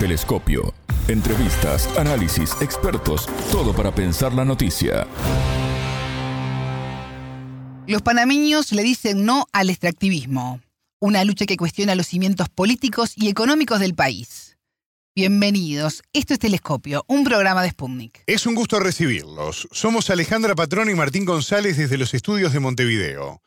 Telescopio. Entrevistas, análisis, expertos, todo para pensar la noticia. Los panameños le dicen no al extractivismo, una lucha que cuestiona los cimientos políticos y económicos del país. Bienvenidos, esto es Telescopio, un programa de Sputnik. Es un gusto recibirlos. Somos Alejandra Patrón y Martín González desde los estudios de Montevideo.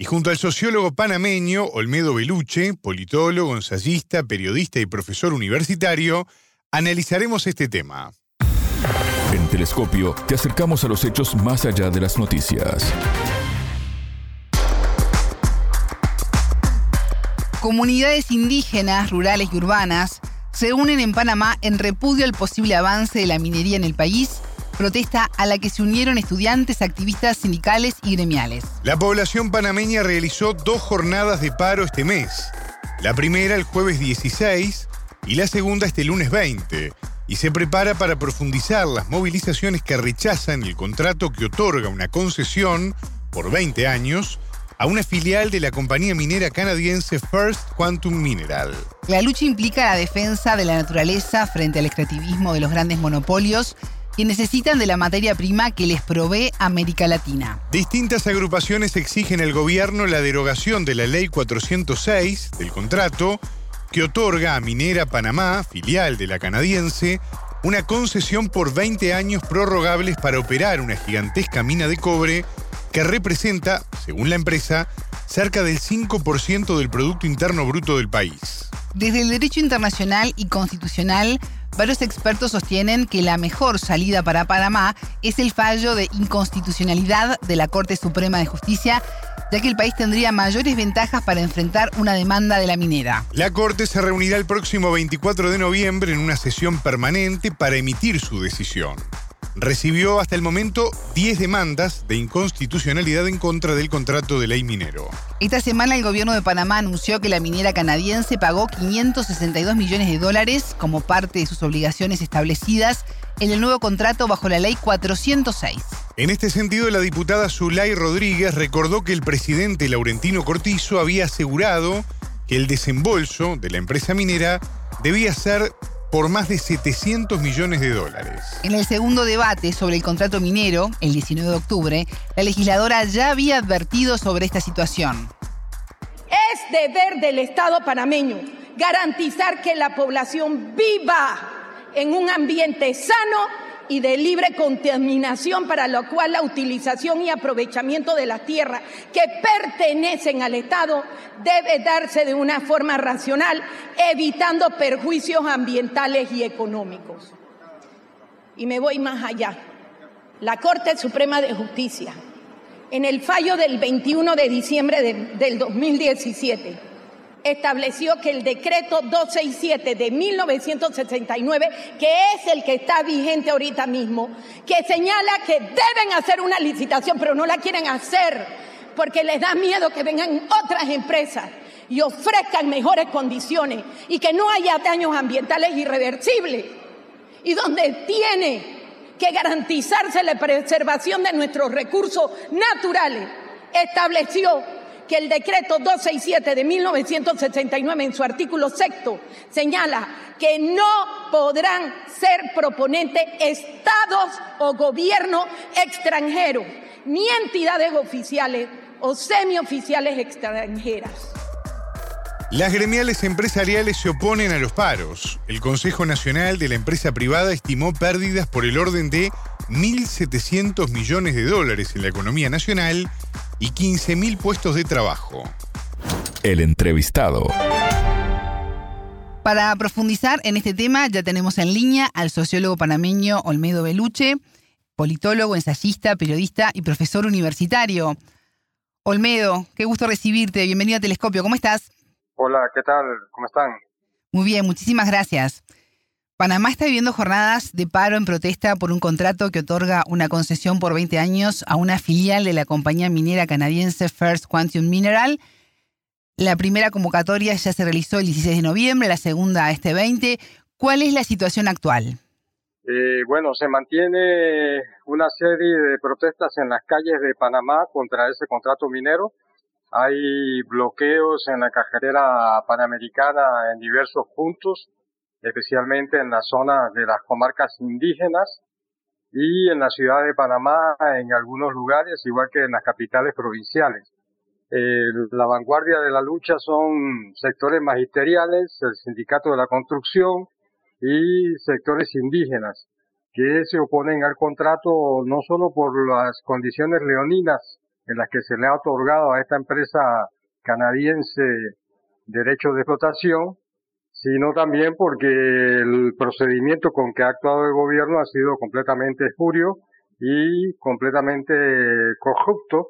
Y junto al sociólogo panameño Olmedo Beluche, politólogo, ensayista, periodista y profesor universitario, analizaremos este tema. En Telescopio te acercamos a los hechos más allá de las noticias. Comunidades indígenas, rurales y urbanas se unen en Panamá en repudio al posible avance de la minería en el país protesta a la que se unieron estudiantes, activistas sindicales y gremiales. La población panameña realizó dos jornadas de paro este mes. La primera el jueves 16 y la segunda este lunes 20. Y se prepara para profundizar las movilizaciones que rechazan el contrato que otorga una concesión por 20 años a una filial de la compañía minera canadiense First Quantum Mineral. La lucha implica la defensa de la naturaleza frente al extractivismo de los grandes monopolios que necesitan de la materia prima que les provee América Latina. Distintas agrupaciones exigen al gobierno la derogación de la Ley 406 del contrato que otorga a Minera Panamá, filial de la canadiense, una concesión por 20 años prorrogables para operar una gigantesca mina de cobre que representa, según la empresa, cerca del 5% del Producto Interno Bruto del país. Desde el derecho internacional y constitucional, Varios expertos sostienen que la mejor salida para Panamá es el fallo de inconstitucionalidad de la Corte Suprema de Justicia, ya que el país tendría mayores ventajas para enfrentar una demanda de la minera. La Corte se reunirá el próximo 24 de noviembre en una sesión permanente para emitir su decisión recibió hasta el momento 10 demandas de inconstitucionalidad en contra del contrato de ley minero. Esta semana el gobierno de Panamá anunció que la minera canadiense pagó 562 millones de dólares como parte de sus obligaciones establecidas en el nuevo contrato bajo la ley 406. En este sentido, la diputada Zulay Rodríguez recordó que el presidente Laurentino Cortizo había asegurado que el desembolso de la empresa minera debía ser por más de 700 millones de dólares. En el segundo debate sobre el contrato minero, el 19 de octubre, la legisladora ya había advertido sobre esta situación. Es deber del Estado panameño garantizar que la población viva en un ambiente sano y de libre contaminación para lo cual la utilización y aprovechamiento de las tierras que pertenecen al Estado debe darse de una forma racional, evitando perjuicios ambientales y económicos. Y me voy más allá. La Corte Suprema de Justicia, en el fallo del 21 de diciembre del 2017, estableció que el decreto 267 de 1969, que es el que está vigente ahorita mismo, que señala que deben hacer una licitación, pero no la quieren hacer porque les da miedo que vengan otras empresas y ofrezcan mejores condiciones y que no haya daños ambientales irreversibles. Y donde tiene que garantizarse la preservación de nuestros recursos naturales, estableció que el decreto 267 de 1969 en su artículo sexto señala que no podrán ser proponentes estados o gobierno extranjeros, ni entidades oficiales o semioficiales extranjeras. Las gremiales empresariales se oponen a los paros. El Consejo Nacional de la Empresa Privada estimó pérdidas por el orden de 1.700 millones de dólares en la economía nacional y 15.000 puestos de trabajo. El entrevistado. Para profundizar en este tema ya tenemos en línea al sociólogo panameño Olmedo Beluche, politólogo, ensayista, periodista y profesor universitario. Olmedo, qué gusto recibirte. Bienvenido a Telescopio. ¿Cómo estás? Hola, ¿qué tal? ¿Cómo están? Muy bien, muchísimas gracias. Panamá está viviendo jornadas de paro en protesta por un contrato que otorga una concesión por 20 años a una filial de la compañía minera canadiense First Quantum Mineral. La primera convocatoria ya se realizó el 16 de noviembre, la segunda este 20. ¿Cuál es la situación actual? Eh, bueno, se mantiene una serie de protestas en las calles de Panamá contra ese contrato minero. Hay bloqueos en la carretera panamericana en diversos puntos especialmente en la zona de las comarcas indígenas y en la ciudad de Panamá en algunos lugares, igual que en las capitales provinciales. la vanguardia de la lucha son sectores magisteriales, el sindicato de la construcción y sectores indígenas, que se oponen al contrato no solo por las condiciones leoninas en las que se le ha otorgado a esta empresa canadiense derecho de explotación, sino también porque el procedimiento con que ha actuado el gobierno ha sido completamente espurio y completamente corrupto.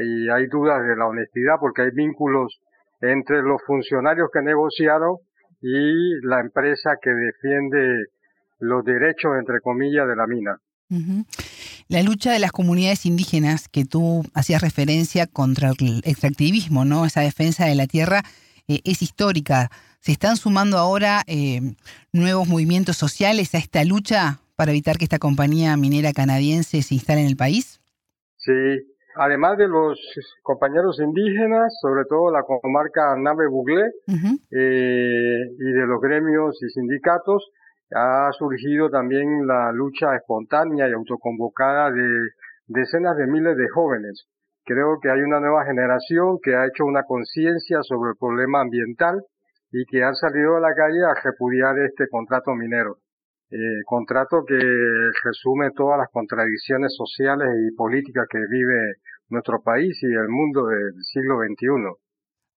Y hay dudas de la honestidad porque hay vínculos entre los funcionarios que negociaron y la empresa que defiende los derechos, entre comillas, de la mina. La lucha de las comunidades indígenas que tú hacías referencia contra el extractivismo, ¿no? Esa defensa de la tierra eh, es histórica. ¿Se están sumando ahora eh, nuevos movimientos sociales a esta lucha para evitar que esta compañía minera canadiense se instale en el país? Sí, además de los compañeros indígenas, sobre todo la comarca Nave Buglé, eh, y de los gremios y sindicatos, ha surgido también la lucha espontánea y autoconvocada de decenas de miles de jóvenes. Creo que hay una nueva generación que ha hecho una conciencia sobre el problema ambiental y que han salido a la calle a repudiar este contrato minero. Eh, contrato que resume todas las contradicciones sociales y políticas que vive nuestro país y el mundo del siglo XXI.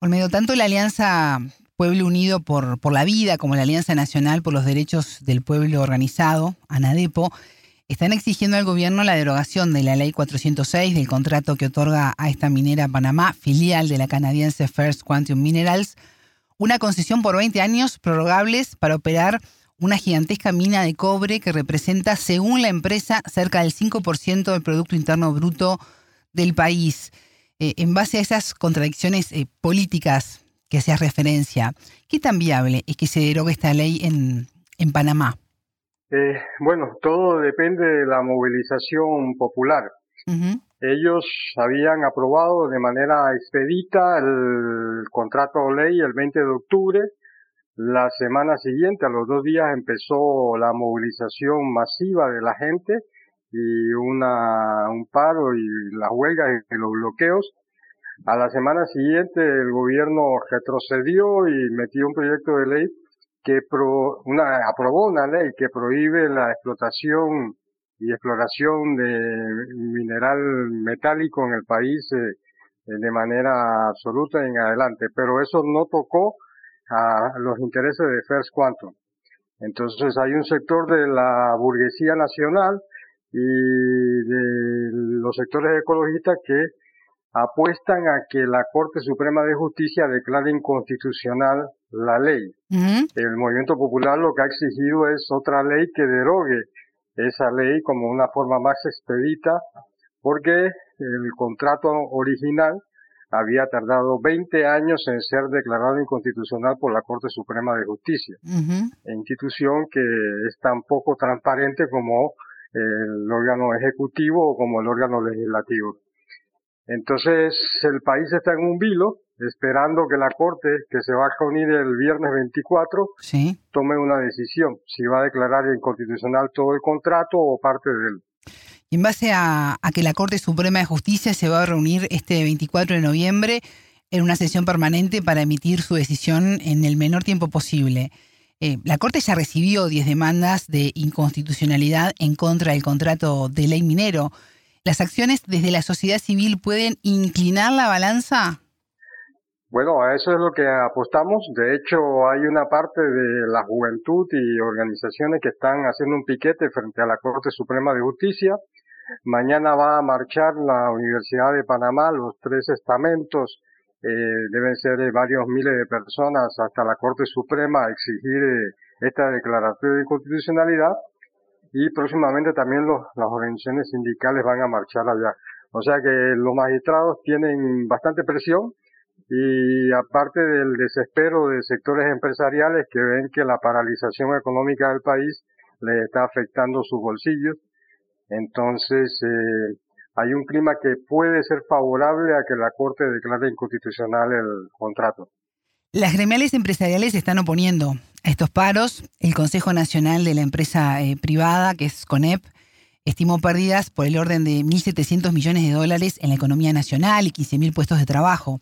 Olmedo, tanto la Alianza Pueblo Unido por, por la Vida como la Alianza Nacional por los Derechos del Pueblo Organizado, ANADEPO, están exigiendo al gobierno la derogación de la Ley 406 del contrato que otorga a esta minera Panamá, filial de la canadiense First Quantum Minerals, una concesión por 20 años prorrogables para operar una gigantesca mina de cobre que representa, según la empresa, cerca del 5% del Producto Interno Bruto del país. Eh, en base a esas contradicciones eh, políticas que hacías referencia, ¿qué tan viable es que se derogue esta ley en, en Panamá? Eh, bueno, todo depende de la movilización popular. Ellos habían aprobado de manera expedita el contrato ley el 20 de octubre. La semana siguiente, a los dos días, empezó la movilización masiva de la gente y una, un paro y las huelgas y los bloqueos. A la semana siguiente el gobierno retrocedió y metió un proyecto de ley que una, aprobó una ley que prohíbe la explotación y exploración de mineral metálico en el país eh, de manera absoluta en adelante, pero eso no tocó a los intereses de First Quantum. Entonces hay un sector de la burguesía nacional y de los sectores ecologistas que apuestan a que la Corte Suprema de Justicia declare inconstitucional la ley. El movimiento popular lo que ha exigido es otra ley que derogue esa ley como una forma más expedita, porque el contrato original había tardado 20 años en ser declarado inconstitucional por la Corte Suprema de Justicia, institución que es tan poco transparente como el órgano ejecutivo o como el órgano legislativo. Entonces el país está en un vilo, esperando que la Corte, que se va a reunir el viernes 24, tome una decisión, si va a declarar inconstitucional todo el contrato o parte de él. Y en base a, que la Corte Suprema de Justicia se va a reunir este 24 de noviembre en una sesión permanente para emitir su decisión en el menor tiempo posible. Eh, la Corte ya recibió 10 demandas de inconstitucionalidad en contra del contrato de ley minero. ¿Las acciones desde la sociedad civil pueden inclinar la balanza? Bueno, a eso es lo que apostamos. De hecho, hay una parte de la juventud y organizaciones que están haciendo un piquete frente a la Corte Suprema de Justicia. Mañana va a marchar la Universidad de Panamá, los tres estamentos, eh, deben ser varios miles de personas hasta la Corte Suprema a exigir eh, esta declaración de inconstitucionalidad y próximamente también los, las organizaciones sindicales van a marchar allá. O sea que los magistrados tienen bastante presión y aparte del desespero de sectores empresariales que ven que la paralización económica del país les está afectando sus bolsillos, entonces eh, hay un clima que puede ser favorable a que la Corte declare inconstitucional el contrato. Las gremiales empresariales se están oponiendo a estos paros. El Consejo Nacional de la Empresa eh, Privada, que es CONEP, estimó pérdidas por el orden de 1.700 millones de dólares en la economía nacional y 15.000 puestos de trabajo.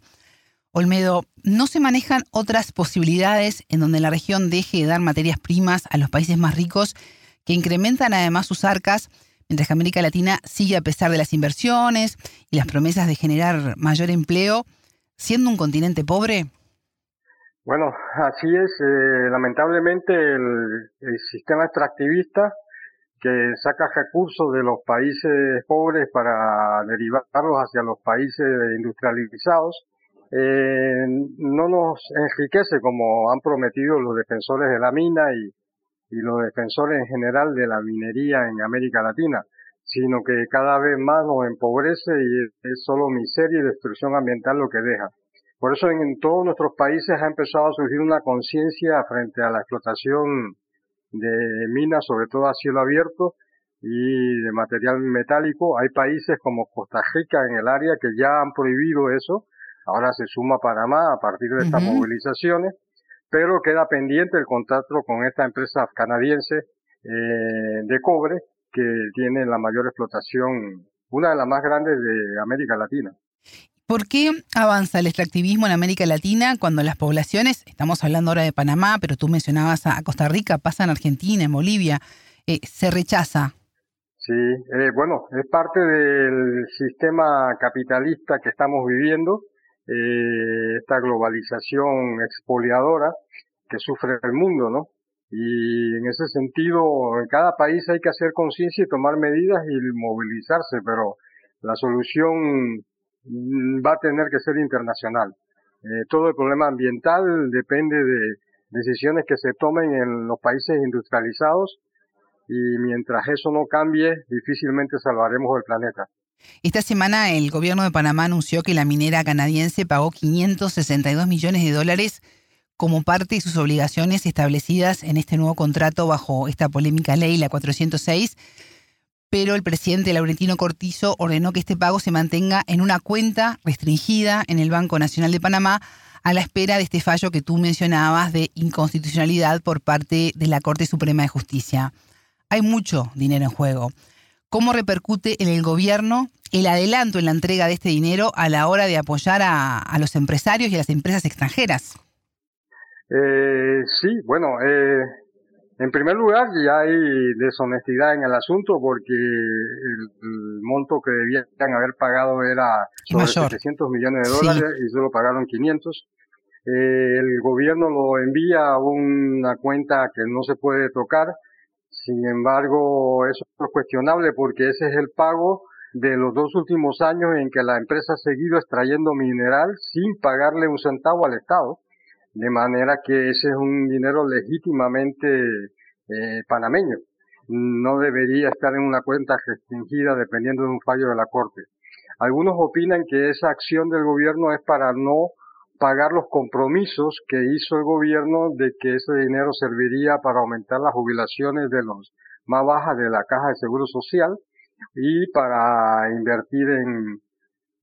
Olmedo, ¿no se manejan otras posibilidades en donde la región deje de dar materias primas a los países más ricos que incrementan además sus arcas, mientras que América Latina sigue a pesar de las inversiones y las promesas de generar mayor empleo, siendo un continente pobre? Bueno, así es. Eh, lamentablemente el, sistema extractivista que saca recursos de los países pobres para derivarlos hacia los países industrializados, eh, no nos enriquece como han prometido los defensores de la mina y, y los defensores en general de la minería en América Latina, sino que cada vez más nos empobrece y es solo miseria y destrucción ambiental lo que deja. Por eso en, todos nuestros países ha empezado a surgir una conciencia frente a la explotación de minas, sobre todo a cielo abierto, y de material metálico. Hay países como Costa Rica en el área que ya han prohibido eso. Ahora se suma Panamá a partir de estas movilizaciones, pero queda pendiente el contrato con esta empresa canadiense eh, de cobre que tiene la mayor explotación, una de las más grandes de América Latina. ¿Por qué avanza el extractivismo en América Latina cuando las poblaciones, estamos hablando ahora de Panamá, pero tú mencionabas a Costa Rica, pasa en Argentina, en Bolivia, eh, se rechaza? Sí, eh, bueno, es parte del sistema capitalista que estamos viviendo, eh, esta globalización expoliadora que sufre el mundo, ¿no? Y en ese sentido, en cada país hay que hacer conciencia y tomar medidas y movilizarse, pero la solución Mm, va a tener que ser internacional. Eh, todo el problema ambiental depende de decisiones que se tomen en los países industrializados y mientras eso no cambie, difícilmente salvaremos el planeta. Esta semana el gobierno de Panamá anunció que la minera canadiense pagó 562 millones de dólares como parte de sus obligaciones establecidas en este nuevo contrato bajo esta polémica ley, la 406 pero el presidente Laurentino Cortizo ordenó que este pago se mantenga en una cuenta restringida en el Banco Nacional de Panamá a la espera de este fallo que tú mencionabas de inconstitucionalidad por parte de la Corte Suprema de Justicia. Hay mucho dinero en juego. ¿Cómo repercute en el gobierno el adelanto en la entrega de este dinero a la hora de apoyar a, los empresarios y a las empresas extranjeras? Eh, sí, bueno, eh, en primer lugar, ya hay deshonestidad en el asunto porque el, monto que debían haber pagado era sobre 700 millones de dólares y solo pagaron 500. Eh, el gobierno lo envía a una cuenta que no se puede tocar. Sin embargo, eso es cuestionable porque ese es el pago de los dos últimos años en que la empresa ha seguido extrayendo mineral sin pagarle un centavo al Estado de manera que ese es un dinero legítimamente eh, panameño. No debería estar en una cuenta restringida dependiendo de un fallo de la Corte. Algunos opinan que esa acción del gobierno es para no pagar los compromisos que hizo el gobierno de que ese dinero serviría para aumentar las jubilaciones de los más bajas de la caja de seguro social y para invertir en,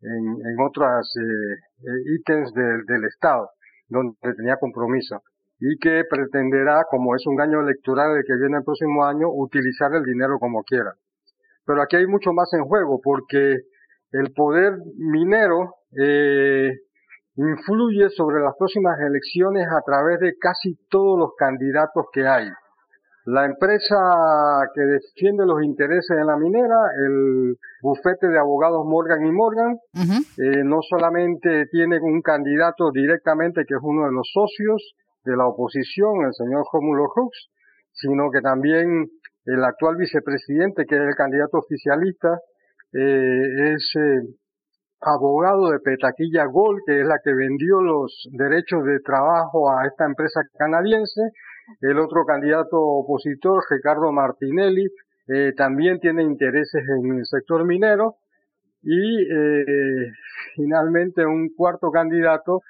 en, otras eh, eh, ítems del Estado donde tenía compromiso y que pretenderá, como es un año electoral el que viene el próximo año, utilizar el dinero como quiera. Pero aquí hay mucho más en juego porque el poder minero eh, influye sobre las próximas elecciones a través de casi todos los candidatos que hay. La empresa que defiende los intereses de la minera, el bufete de abogados Morgan y Morgan, eh, no solamente tiene un candidato directamente que es uno de los socios de la oposición, el señor Rómulo Hooks, sino que también el actual vicepresidente, que es el candidato oficialista, eh, es eh, abogado de Petaquilla Gold, que es la que vendió los derechos de trabajo a esta empresa canadiense, el otro candidato opositor, Ricardo Martinelli, eh, también tiene intereses en el sector minero. Y eh, finalmente un cuarto candidato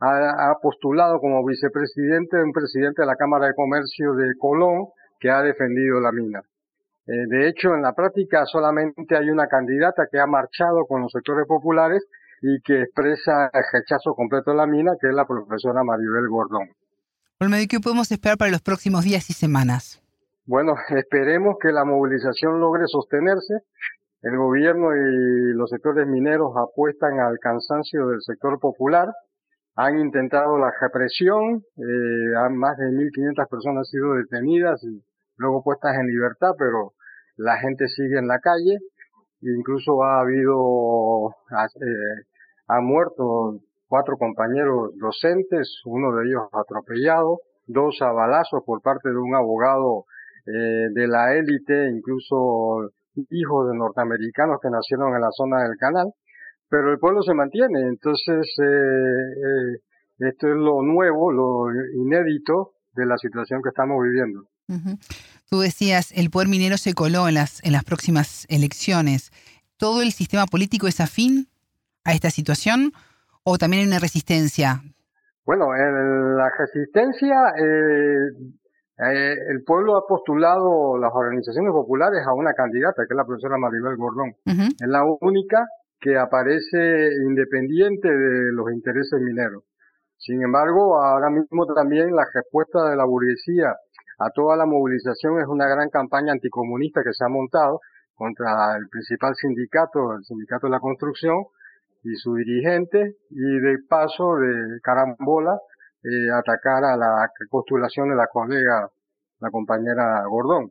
ha, postulado como vicepresidente un presidente de la Cámara de Comercio de Colón que ha defendido la mina. Eh, de hecho, en la práctica solamente hay una candidata que ha marchado con los sectores populares y que expresa el rechazo completo de la mina, que es la profesora Maribel Gordón. Olmedo, ¿qué podemos esperar para los próximos días y semanas? Bueno, esperemos que la movilización logre sostenerse. El gobierno y los sectores mineros apuestan al cansancio del sector popular. Han intentado la represión, eh, más de 1.500 personas han sido detenidas y luego puestas en libertad, pero la gente sigue en la calle. Incluso ha habido, eh, han muerto cuatro compañeros docentes, uno de ellos atropellado, dos a por parte de un abogado eh, de la élite, incluso hijos de norteamericanos que nacieron en la zona del canal, pero el pueblo se mantiene, entonces eh, eh, esto es lo nuevo, lo inédito de la situación que estamos viviendo. Tú decías, el poder minero se coló en las, en las próximas elecciones. ¿Todo el sistema político es afín a esta situación o también hay una resistencia? Bueno, la resistencia, eh, eh, el pueblo ha postulado las organizaciones populares a una candidata, que es la profesora Maribel Gordón. Es la única que aparece independiente de los intereses mineros. Sin embargo, ahora mismo también la respuesta de la burguesía a toda la movilización es una gran campaña anticomunista que se ha montado contra el principal sindicato, el sindicato de la construcción, y su dirigente, y de paso, de carambola, eh, atacar a la postulación de la colega, la compañera Gordón.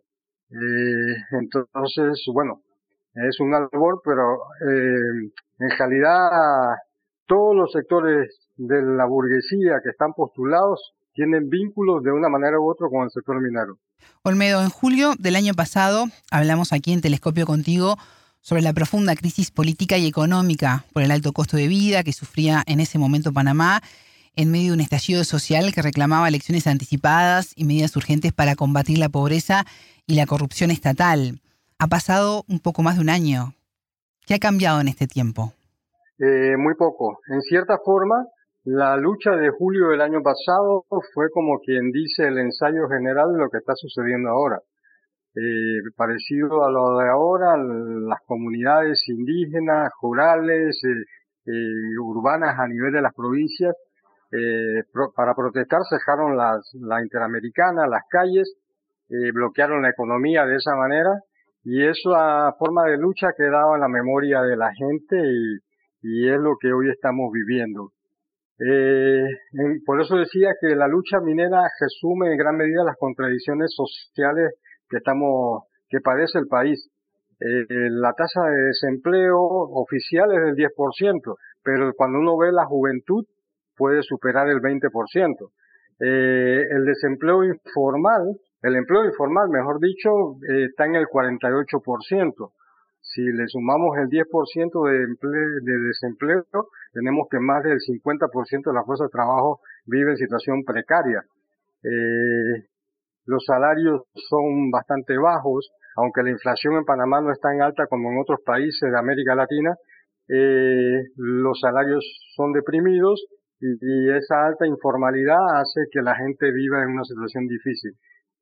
Eh, entonces, bueno, es un albor, pero eh, en realidad todos los sectores de la burguesía que están postulados tienen vínculos de una manera u otra con el sector minero. Olmedo, en julio del año pasado hablamos aquí en Telescopio contigo sobre la profunda crisis política y económica por el alto costo de vida que sufría en ese momento Panamá en medio de un estallido social que reclamaba elecciones anticipadas y medidas urgentes para combatir la pobreza y la corrupción estatal. Ha pasado un poco más de un año. ¿Qué ha cambiado en este tiempo? Eh, muy poco. En cierta forma, la lucha de julio del año pasado fue como quien dice el ensayo general de lo que está sucediendo ahora. Eh, parecido a lo de ahora, las comunidades indígenas, rurales, eh, eh, urbanas a nivel de las provincias, para protestar cejaron las, la interamericana, las calles, bloquearon la economía de esa manera y eso a forma de lucha ha quedado en la memoria de la gente y es lo que hoy estamos viviendo. Por eso decía que la lucha minera resume en gran medida las contradicciones sociales que estamos, que padece el país. Eh, la tasa de desempleo oficial es del 10%, pero cuando uno ve la juventud puede superar el 20%. Eh, el desempleo informal, el empleo informal, mejor dicho, eh, está en el 48%. Si le sumamos el 10% de, de desempleo, tenemos que más del 50% de la fuerza de trabajo vive en situación precaria. Eh, los salarios son bastante bajos, aunque la inflación en Panamá no es tan alta como en otros países de América Latina, eh, los salarios son deprimidos y, esa alta informalidad hace que la gente viva en una situación difícil.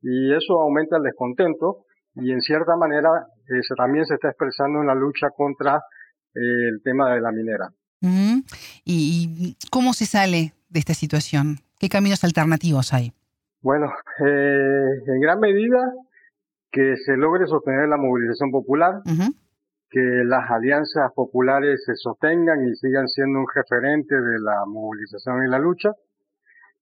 Y eso aumenta el descontento y en cierta manera eso también se está expresando en la lucha contra eh, el tema de la minera. ¿Y cómo se sale de esta situación? ¿Qué caminos alternativos hay? Bueno, eh, en gran medida que se logre sostener la movilización popular, que las alianzas populares se sostengan y sigan siendo un referente de la movilización y la lucha,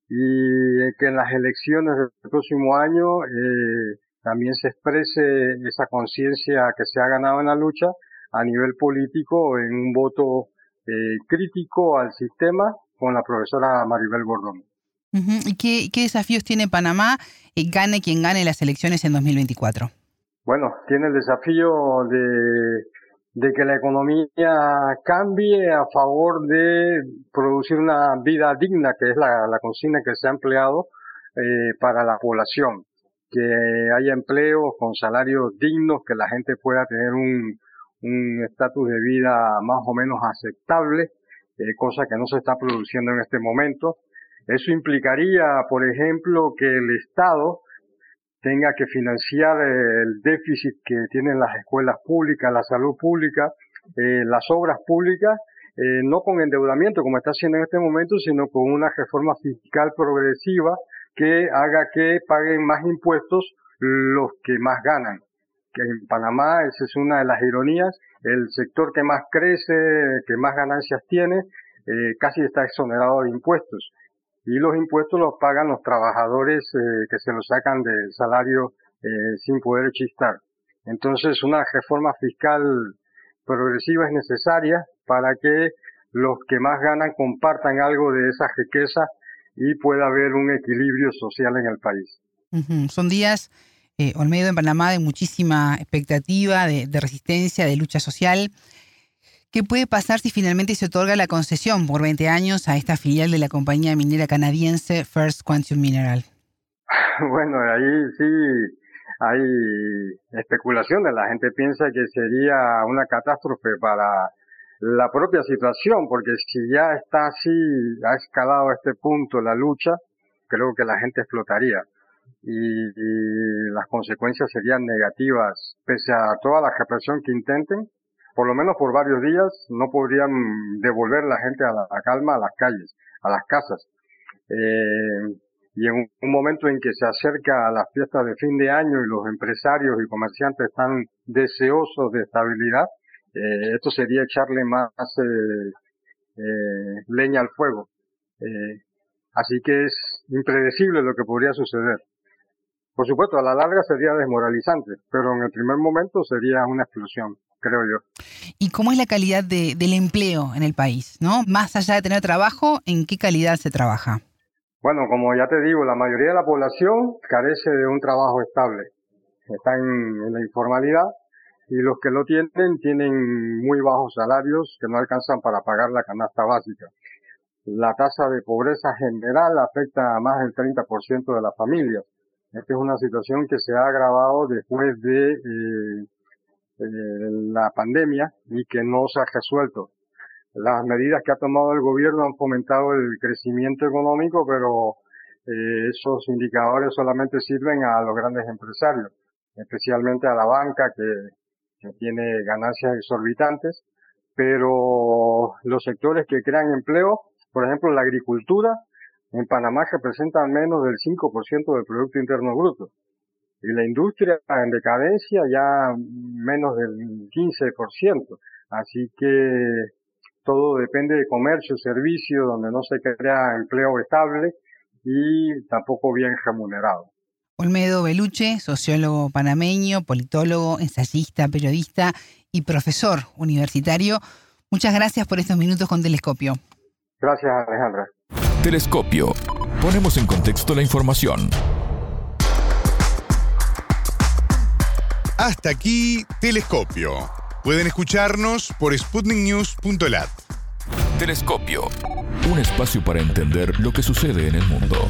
y que en las elecciones del próximo año eh, también se exprese esa conciencia que se ha ganado en la lucha a nivel político en un voto eh, crítico al sistema con la profesora Maribel Gordón. ¿Y qué, desafíos tiene Panamá, y eh, gane quien gane las elecciones en 2024? Bueno, tiene el desafío de, que la economía cambie a favor de producir una vida digna, que es la, consigna que se ha empleado eh, para la población. Que haya empleo con salarios dignos, que la gente pueda tener un estatus de vida más o menos aceptable, eh, cosa que no se está produciendo en este momento. Eso implicaría, por ejemplo, que el Estado tenga que financiar el déficit que tienen las escuelas públicas, la salud pública, eh, las obras públicas, eh, no con endeudamiento como está haciendo en este momento, sino con una reforma fiscal progresiva que haga que paguen más impuestos los que más ganan. Que en Panamá, esa es una de las ironías, el sector que más crece, que más ganancias tiene, eh, casi está exonerado de impuestos. Y los impuestos los pagan los trabajadores eh, que se los sacan del salario eh, sin poder chistar. Entonces, una reforma fiscal progresiva es necesaria para que los que más ganan compartan algo de esa riqueza y pueda haber un equilibrio social en el país. Son días, eh, Olmedo, en Panamá, de muchísima expectativa, de, resistencia, de lucha social. ¿Qué puede pasar si finalmente se otorga la concesión por 20 años a esta filial de la compañía minera canadiense First Quantum Mineral? Bueno, ahí sí hay especulaciones. La gente piensa que sería una catástrofe para la propia situación, porque si ya está así, ha escalado a este punto la lucha, creo que la gente explotaría. Y, las consecuencias serían negativas, pese a toda la represión que intenten, por lo menos por varios días, no podrían devolver la gente a la, calma a las calles, a las casas. Eh, y en un, momento en que se acerca a las fiestas de fin de año y los empresarios y comerciantes están deseosos de estabilidad, eh, esto sería echarle más eh, eh, leña al fuego. así que es impredecible lo que podría suceder. Por supuesto, a la larga sería desmoralizante, pero en el primer momento sería una explosión, creo yo. ¿Y cómo es la calidad del empleo en el país? ¿no? Más allá de tener trabajo, ¿en qué calidad se trabaja? Bueno, como ya te digo, la mayoría de la población carece de un trabajo estable. Están en la informalidad y los que lo tienen tienen muy bajos salarios que no alcanzan para pagar la canasta básica. La tasa de pobreza general afecta a más del 30% de las familias. Esta es una situación que se ha agravado después de eh, eh, la pandemia y que no se ha resuelto. Las medidas que ha tomado el gobierno han fomentado el crecimiento económico, pero eh, esos indicadores solamente sirven a los grandes empresarios, especialmente a la banca que que tiene ganancias exorbitantes, pero los sectores que crean empleo, por ejemplo la agricultura, en Panamá representa menos del 5% del Producto Interno Bruto. Y la industria en decadencia ya menos del 15%. Así que todo depende de comercio, servicio, donde no se crea empleo estable y tampoco bien remunerado. Olmedo Beluche, sociólogo panameño, politólogo, ensayista, periodista y profesor universitario. Muchas gracias por estos minutos con Telescopio. Gracias, Alejandra. Telescopio. Ponemos en contexto la información. Hasta aquí, Telescopio. Pueden escucharnos por sputniknews.lat. Telescopio. Un espacio para entender lo que sucede en el mundo.